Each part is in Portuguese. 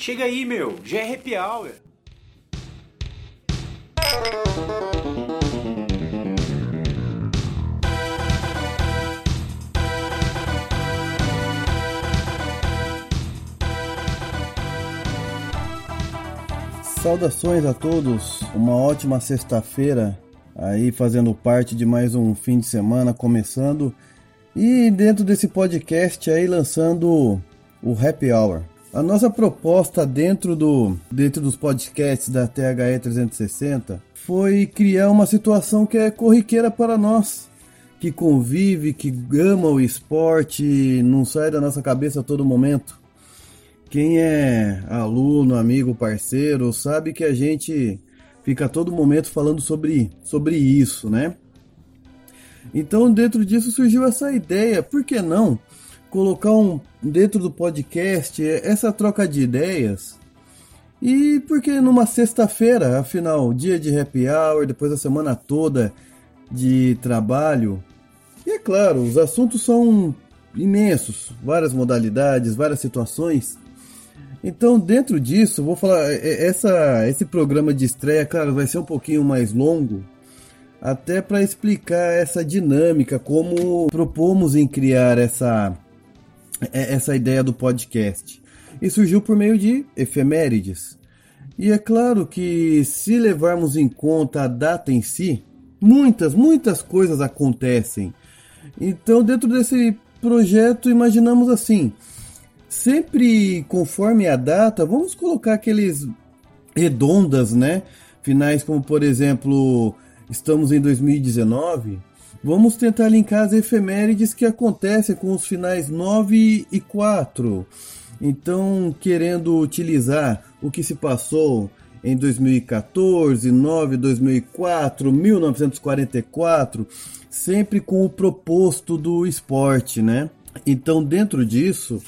Chega aí, meu, já é happy hour. Saudações a todos, uma ótima sexta-feira aí fazendo parte de mais um fim de semana começando e dentro desse podcast aí lançando o Happy Hour. A nossa proposta dentro do dentro dos podcasts da THE 360 foi criar uma situação que é corriqueira para nós, que convive, que ama o esporte, não sai da nossa cabeça a todo momento. Quem é aluno, amigo, parceiro, sabe que a gente fica a todo momento falando sobre, sobre isso, né? Então, dentro disso surgiu essa ideia, por que não colocar um dentro do podcast essa troca de ideias? E porque numa sexta-feira, afinal, dia de happy hour, depois da semana toda de trabalho. E é claro, os assuntos são imensos, várias modalidades, várias situações. Então, dentro disso, vou falar. É, é, essa, esse programa de estreia, claro, vai ser um pouquinho mais longo, até para explicar essa dinâmica, como propomos em criar essa, é, essa ideia do podcast. E surgiu por meio de efemérides. E é claro que, se levarmos em conta a data em si, muitas, muitas coisas acontecem. Então, dentro desse projeto, imaginamos assim sempre conforme a data, vamos colocar aqueles redondas, né? Finais como, por exemplo, estamos em 2019. Vamos tentar linkar as efemérides que acontecem com os finais 9 e 4. Então, querendo utilizar o que se passou em 2014, 9, 2004, 1944, sempre com o proposto do esporte, né? Então, dentro disso,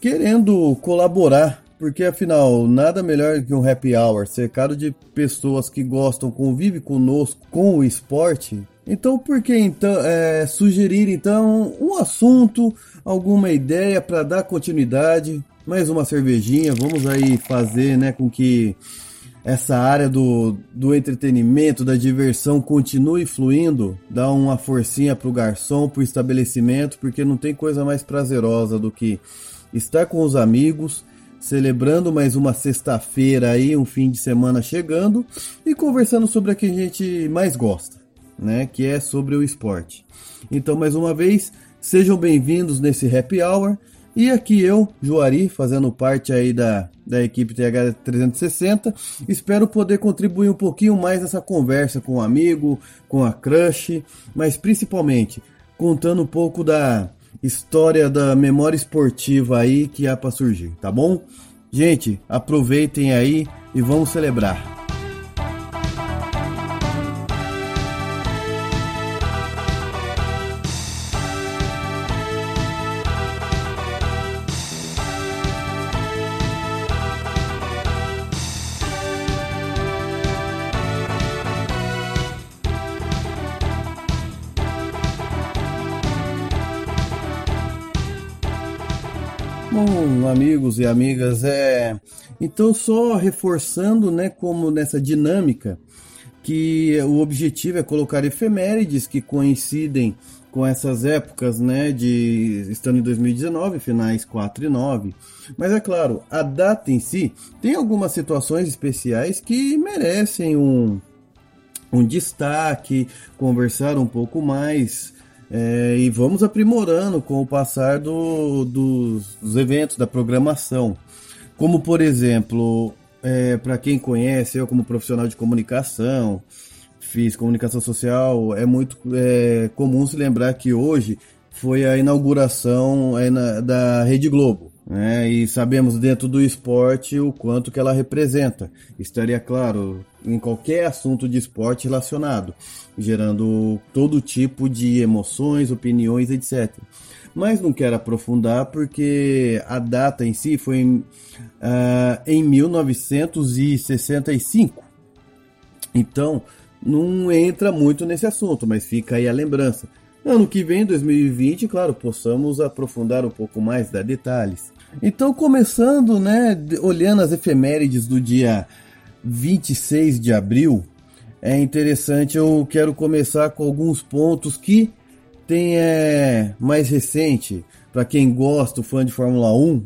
querendo colaborar, porque afinal, nada melhor que um happy hour, cercado de pessoas que gostam, convive conosco com o esporte. Então, por que então é, sugerir então um assunto, alguma ideia para dar continuidade? Mais uma cervejinha, vamos aí fazer, né, com que essa área do, do entretenimento, da diversão continue fluindo, dá uma forcinha pro garçom, pro estabelecimento, porque não tem coisa mais prazerosa do que estar com os amigos, celebrando mais uma sexta-feira aí, um fim de semana chegando e conversando sobre o que a gente mais gosta, né? Que é sobre o esporte. Então, mais uma vez, sejam bem-vindos nesse Happy Hour. E aqui eu, Juari, fazendo parte aí da, da equipe TH360, espero poder contribuir um pouquinho mais nessa conversa com o amigo, com a crush, mas principalmente contando um pouco da, história da memória esportiva aí que há para surgir, tá bom? Gente, aproveitem aí e vamos celebrar. Bom, amigos e amigas, é então só reforçando, né, como nessa dinâmica que o objetivo é colocar efemérides que coincidem com essas épocas, né, de estando em 2019, finais 4 e 9. Mas é claro, a data em si tem algumas situações especiais que merecem um um destaque, conversar um pouco mais é, e vamos aprimorando com o passar do, dos, dos eventos, da programação. Como, por exemplo, é, para quem conhece, eu como profissional de comunicação, fiz comunicação social, é muito é, comum se lembrar que hoje foi a inauguração é, da Rede Globo. Né? E sabemos dentro do esporte o quanto que ela representa. Estaria claro em qualquer assunto de esporte relacionado, gerando todo tipo de emoções, opiniões, etc. Mas não quero aprofundar porque a data em si foi em, uh, em 1965. Então, não entra muito nesse assunto, mas fica aí a lembrança. ano que vem, 2020, claro, possamos aprofundar um pouco mais, dar detalhes. Então, começando, né, olhando as efemérides do dia 26 de abril, é interessante, eu quero começar com alguns pontos que tem é, mais recente, para quem gosta, fã de Fórmula 1,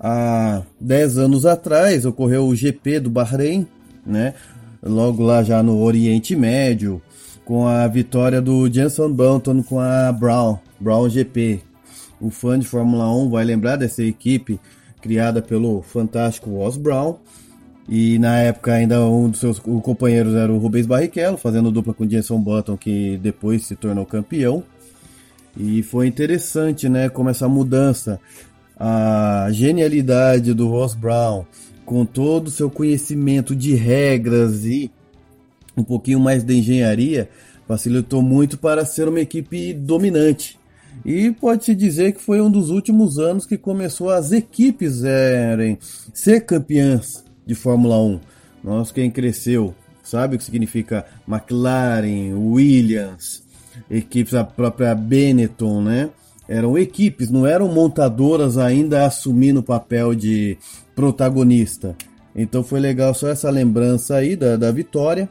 há 10 anos atrás ocorreu o GP do Bahrein, né? Logo lá já no Oriente Médio, com a vitória do Jenson Button com a Brown, Brown GP. O fã de Fórmula 1 vai lembrar dessa equipe criada pelo fantástico Ross Brown. E na época ainda um dos seus companheiros era o Rubens Barrichello, fazendo dupla com o Jenson Button, que depois se tornou campeão. E foi interessante, né, como essa mudança, a genialidade do Ross Brown, com todo o seu conhecimento de regras e um pouquinho mais de engenharia, facilitou muito para ser uma equipe dominante. E pode-se dizer que foi um dos últimos anos que começou as equipes erem ser campeãs de Fórmula 1. Nós, quem cresceu, sabe o que significa McLaren, Williams, equipes, a própria Benetton, né? Eram equipes, não eram montadoras ainda assumindo o papel de protagonista. Então foi legal só essa lembrança aí da, da vitória.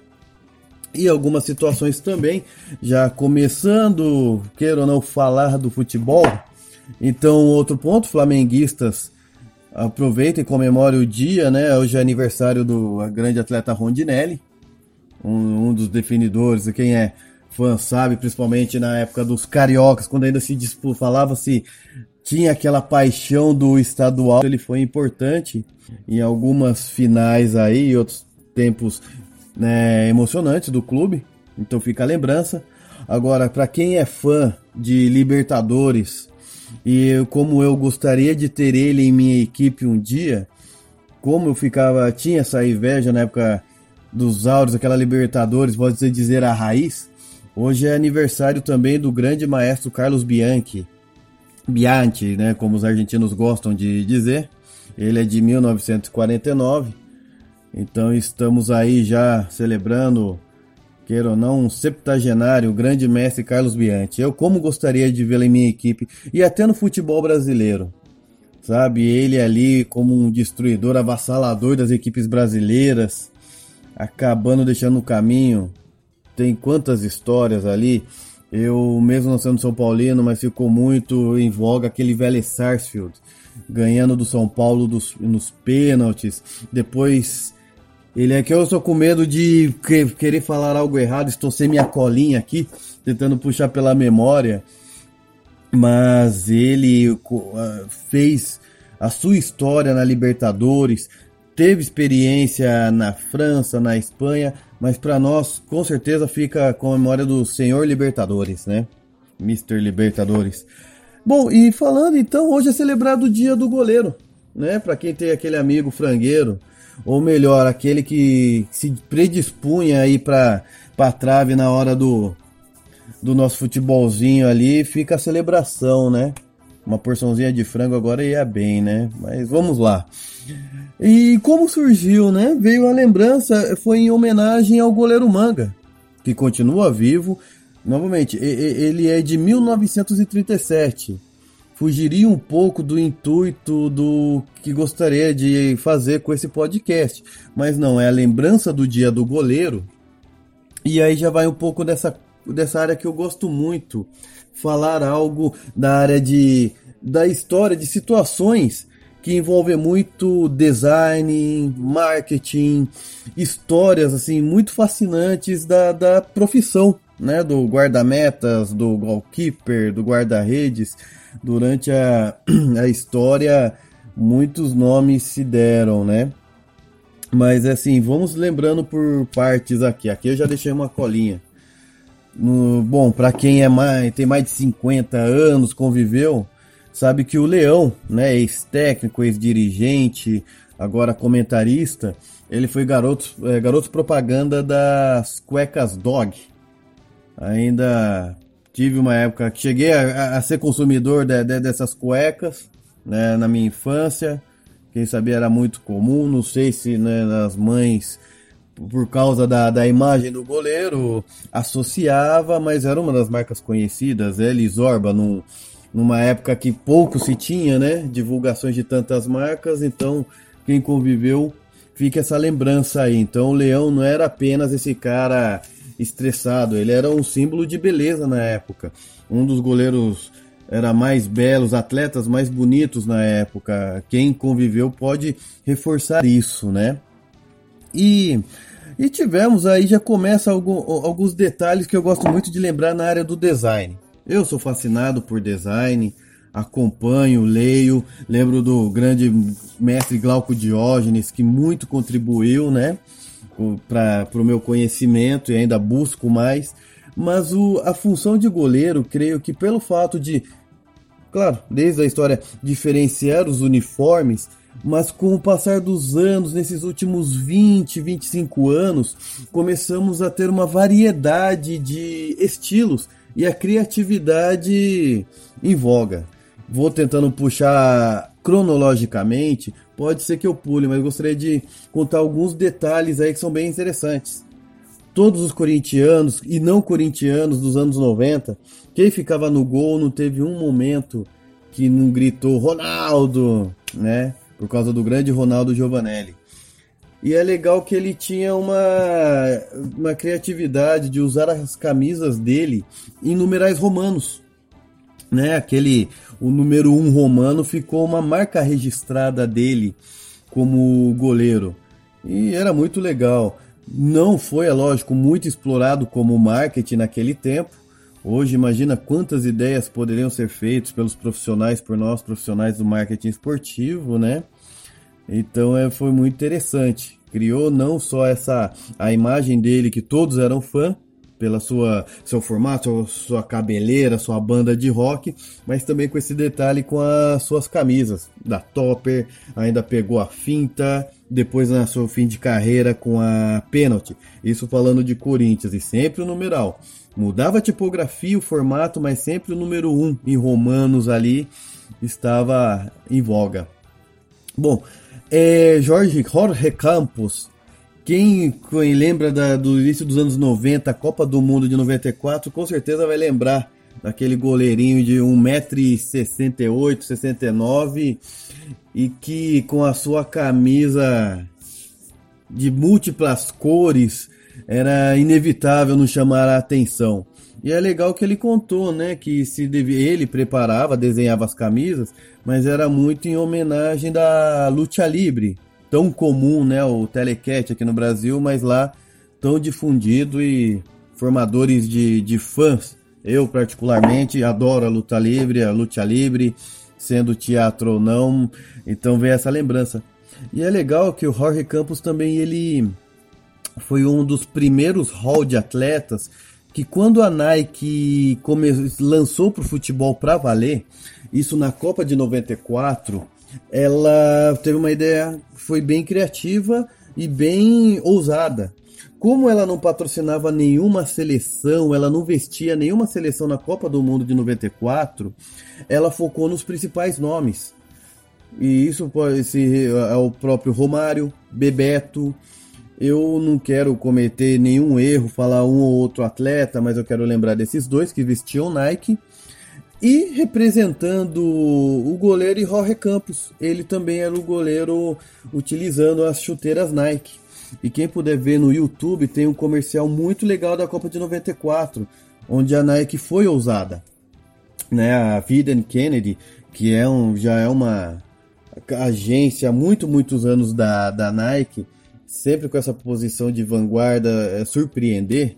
E algumas situações também, já começando, queira ou não, falar do futebol. Então, outro ponto, flamenguistas aproveitem e comemorem o dia, né? Hoje é aniversário do grande atleta Rondinelli, um, um dos definidores, quem é fã sabe, principalmente na época dos cariocas, quando ainda se falava-se tinha aquela paixão do estadual, ele foi importante em algumas finais aí, outros tempos né, emocionantes do clube, então fica a lembrança. Agora, para quem é fã de Libertadores e como eu gostaria de ter ele em minha equipe um dia, como eu ficava, tinha essa inveja na época dos áureos, aquela Libertadores, pode dizer a raiz. Hoje é aniversário também do grande maestro Carlos Bianchi. Bianchi, né, como os argentinos gostam de dizer. Ele é de 1949 então estamos aí já celebrando, queira ou não, um septagenário, o grande mestre Carlos Bianchi. Eu como gostaria de vê-lo em minha equipe e até no futebol brasileiro. Sabe, ele ali como um destruidor, avassalador das equipes brasileiras, acabando deixando no caminho. Tem quantas histórias ali. Eu, mesmo não sendo São Paulino, mas ficou muito em voga aquele velho Sarsfield, ganhando do São Paulo dos, nos pênaltis. Depois ele é que eu estou com medo de querer falar algo errado, estou sem minha colinha aqui, tentando puxar pela memória. Mas ele ah, fez a sua história na Libertadores, teve experiência na França, na Espanha, mas para nós com certeza fica com a memória do Senhor Libertadores, né? Mr. Libertadores. Bom, e falando então, hoje é celebrado o Dia do Goleiro, né? Para quem tem aquele amigo frangueiro, ou melhor, aquele que se predispunha aí para para trave na hora do do nosso futebolzinho ali, fica a celebração, né? Uma porçãozinha de frango agora ia bem, né? Mas vamos lá. E como surgiu, né? Veio a lembrança, foi em homenagem ao goleiro Manga, que continua vivo. Novamente, ele é de 1937 fugiria um pouco do intuito do que gostaria de fazer com esse podcast. Mas não, é a lembrança do dia do goleiro. E aí já vai um pouco dessa, dessa área que eu gosto muito. Falar algo da área de da história, de situações que envolvem muito design, marketing, histórias assim muito fascinantes da, da profissão, né, do guarda-metas, do goalkeeper, do guarda-redes durante a, a história muitos nomes se deram, né? Mas assim, vamos lembrando por partes aqui. Aqui eu já deixei uma colinha. No, bom, para quem é mais, tem mais de 50 anos, conviveu, sabe que o Leão, né, ex-técnico, ex-dirigente, agora comentarista, ele foi garoto, é, garoto propaganda das cuecas Dog. Ainda Tive uma época que cheguei a, a ser consumidor de, de, dessas cuecas, né, na minha infância. Quem sabia era muito comum, não sei se né, as mães por causa da, da imagem do goleiro, associava, mas era uma das marcas conhecidas. Ele Zorba, num, numa época que pouco se tinha, né? Divulgações de tantas marcas, então quem conviveu fica essa lembrança aí. Então o Leão não era apenas esse cara estressado, ele era um símbolo de beleza na época. Um dos goleiros era mais belos, atletas mais bonitos na época. Quem conviveu pode reforçar isso, né? E, e tivemos aí, já começa algum, alguns detalhes que eu gosto muito de lembrar na área do design. Eu sou fascinado por design, acompanho, leio, lembro do grande mestre Glauco Diógenes, que muito contribuiu, né, para o meu conhecimento e ainda busco mais. Mas o, a função de goleiro, creio que pelo fato de claro, desde a história diferenciar os uniformes, mas com o passar dos anos, nesses últimos 20, 25 anos, começamos a ter uma variedade de estilos e a criatividade em voga. Vou tentando puxar cronologicamente, pode ser que eu pule, mas gostaria de contar alguns detalhes aí que são bem interessantes. Todos os corintianos e não corintianos dos anos 90 quem ficava no gol não teve um momento que não gritou Ronaldo, né? Por causa do grande Ronaldo Giovanelli. E é legal que ele tinha uma, uma criatividade de usar as camisas dele em numerais romanos. Né? Aquele, o número 1 um romano ficou uma marca registrada dele como goleiro. E era muito legal. Não foi, é lógico, muito explorado como marketing naquele tempo, Hoje, imagina quantas ideias poderiam ser feitas pelos profissionais, por nós profissionais do marketing esportivo, né? Então é, foi muito interessante. Criou não só essa a imagem dele que todos eram fã pela sua seu formato, sua cabeleira, sua banda de rock, mas também com esse detalhe com as suas camisas da Topper, ainda pegou a finta, depois na seu fim de carreira com a pênalti. Isso falando de Corinthians e sempre o numeral. Mudava a tipografia, o formato, mas sempre o número 1 um, em romanos ali estava em voga. Bom, é, Jorge Jorge Campos, quem lembra da, do início dos anos 90, a Copa do Mundo de 94, com certeza vai lembrar daquele goleirinho de 1,68m, 69 e que com a sua camisa de múltiplas cores era inevitável não chamar a atenção. E é legal que ele contou, né, que se devia, ele preparava, desenhava as camisas, mas era muito em homenagem da luta livre, tão comum, né, o telecat aqui no Brasil, mas lá tão difundido e formadores de, de fãs. Eu particularmente adoro a luta livre, a luta livre, sendo teatro ou não, então vem essa lembrança. E é legal que o Jorge Campos também ele foi um dos primeiros hall de atletas que quando a Nike lançou para o futebol para valer, isso na Copa de 94, ela teve uma ideia, foi bem criativa e bem ousada. Como ela não patrocinava nenhuma seleção, ela não vestia nenhuma seleção na Copa do Mundo de 94, ela focou nos principais nomes. E isso pode ser é o próprio Romário, Bebeto, eu não quero cometer nenhum erro, falar um ou outro atleta, mas eu quero lembrar desses dois que vestiam Nike. E representando o goleiro Jorge Campos, ele também era o goleiro utilizando as chuteiras Nike. E quem puder ver no YouTube, tem um comercial muito legal da Copa de 94, onde a Nike foi ousada. Né, a Viden Kennedy, que é um, já é uma agência há muito, muitos anos da, da Nike, sempre com essa posição de vanguarda, é, surpreender,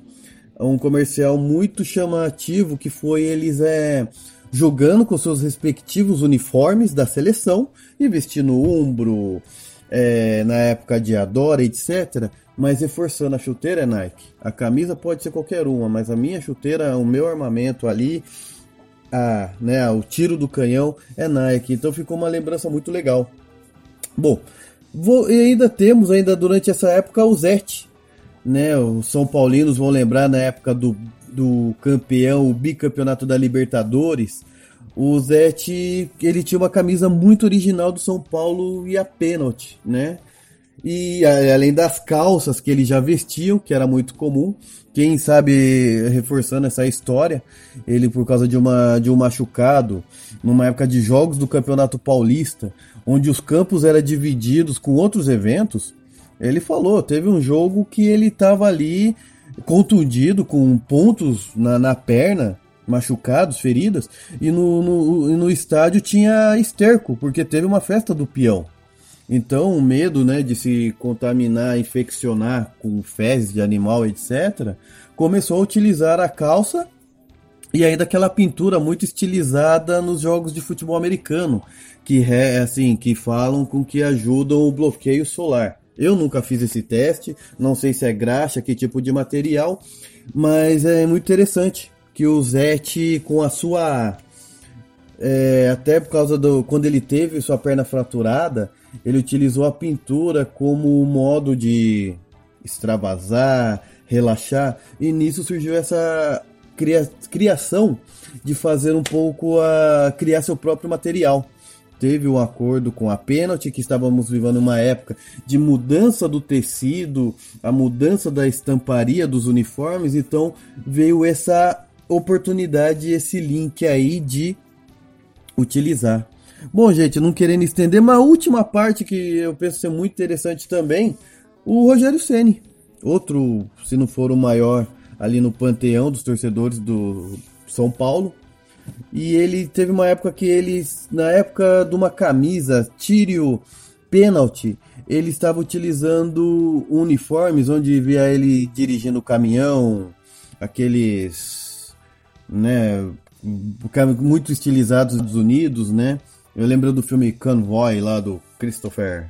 um comercial muito chamativo que foi eles é, jogando com seus respectivos uniformes da seleção e vestindo umbro, é, na época de Adora, etc. Mas reforçando a chuteira é Nike. A camisa pode ser qualquer uma, mas a minha chuteira, o meu armamento ali, a, né, o tiro do canhão é Nike. Então ficou uma lembrança muito legal. Bom, Vou, e ainda temos, ainda durante essa época, o Zete. Né? Os São Paulinos vão lembrar na época do, do campeão, o bicampeonato da Libertadores. O Zete, ele tinha uma camisa muito original do São Paulo e a pênalti, né? E além das calças que eles já vestiam, que era muito comum, quem sabe reforçando essa história, ele por causa de, uma, de um machucado, numa época de jogos do Campeonato Paulista, onde os campos eram divididos com outros eventos, ele falou, teve um jogo que ele estava ali contundido, com pontos na, na perna, machucados, feridas, e no, no, no estádio tinha esterco, porque teve uma festa do peão. Então, o medo né, de se contaminar, infeccionar com fezes de animal, etc., começou a utilizar a calça e ainda aquela pintura muito estilizada nos jogos de futebol americano, que é assim, que falam com que ajudam o bloqueio solar. Eu nunca fiz esse teste, não sei se é graxa, que tipo de material, mas é muito interessante que o Zete com a sua é, até por causa do quando ele teve sua perna fraturada, ele utilizou a pintura como modo de extravasar, relaxar, e nisso surgiu essa cria criação de fazer um pouco a criar seu próprio material. Teve um acordo com a Penalty, que estávamos vivendo uma época de mudança do tecido, a mudança da estamparia dos uniformes, então veio essa oportunidade, esse link aí de utilizar Bom, gente, não querendo estender, uma última parte que eu penso ser muito interessante também, o Rogério Ceni, outro, se não for o maior ali no panteão dos torcedores do São Paulo. E ele teve uma época que ele, na época de uma camisa Tírio Penalty, ele estava utilizando uniformes onde via ele dirigindo o caminhão, aqueles, né, muito estilizados dos Unidos, né? Eu lembro do filme Convoy lá do Christopher.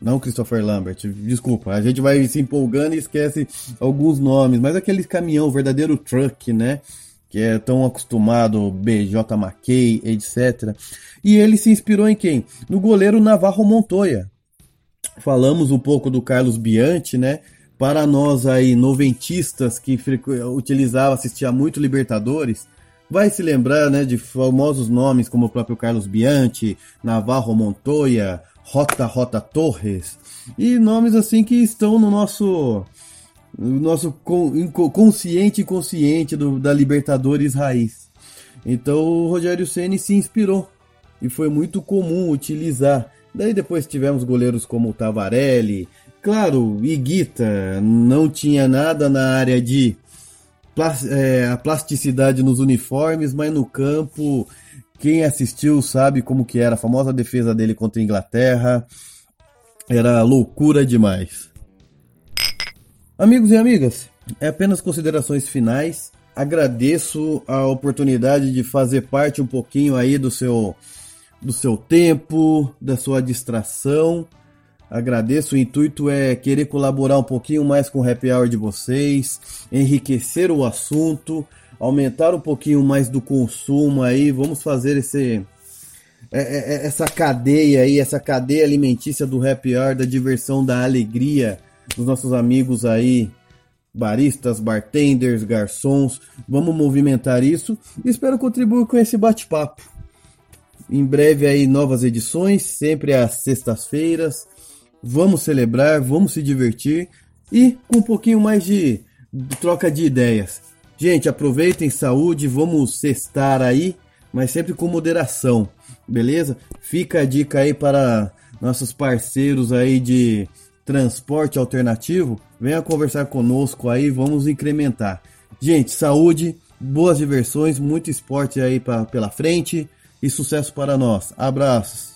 Não Christopher Lambert, desculpa. A gente vai se empolgando e esquece alguns nomes, mas aquele caminhão, verdadeiro truck, né? Que é tão acostumado, BJ McKay, etc. E ele se inspirou em quem? No goleiro Navarro Montoya. Falamos um pouco do Carlos Bianchi, né? Para nós aí, noventistas que utilizavam, assistia muito Libertadores, vai se lembrar né, de famosos nomes como o próprio Carlos Bianchi, Navarro Montoya, Rota Rota Torres e nomes assim que estão no nosso no nosso consciente e consciente do, da Libertadores raiz. Então o Rogério Ceni se inspirou e foi muito comum utilizar. Daí depois tivemos goleiros como o Tavarelli, claro, Iguita não tinha nada na área de é, a plasticidade nos uniformes, mas no campo, quem assistiu sabe como que era a famosa defesa dele contra a Inglaterra. Era loucura demais. Amigos e amigas, é apenas considerações finais. Agradeço a oportunidade de fazer parte um pouquinho aí do seu do seu tempo, da sua distração. Agradeço, o intuito é querer colaborar um pouquinho mais com o happy hour de vocês, enriquecer o assunto, aumentar um pouquinho mais do consumo aí, vamos fazer esse é, é, é, essa cadeia aí, essa cadeia alimentícia do happy hour, da diversão, da alegria dos nossos amigos aí, baristas, bartenders, garçons. Vamos movimentar isso e espero contribuir com esse bate-papo. Em breve aí novas edições, sempre às sextas-feiras vamos celebrar, vamos se divertir e com um pouquinho mais de, de troca de ideias. Gente, aproveitem saúde, vamos cestar aí, mas sempre com moderação, beleza? Fica a dica aí para nossos parceiros aí de transporte alternativo, venha conversar conosco aí, vamos incrementar. Gente, saúde, boas diversões, muito esporte aí pra, pela frente e sucesso para nós. Abraços.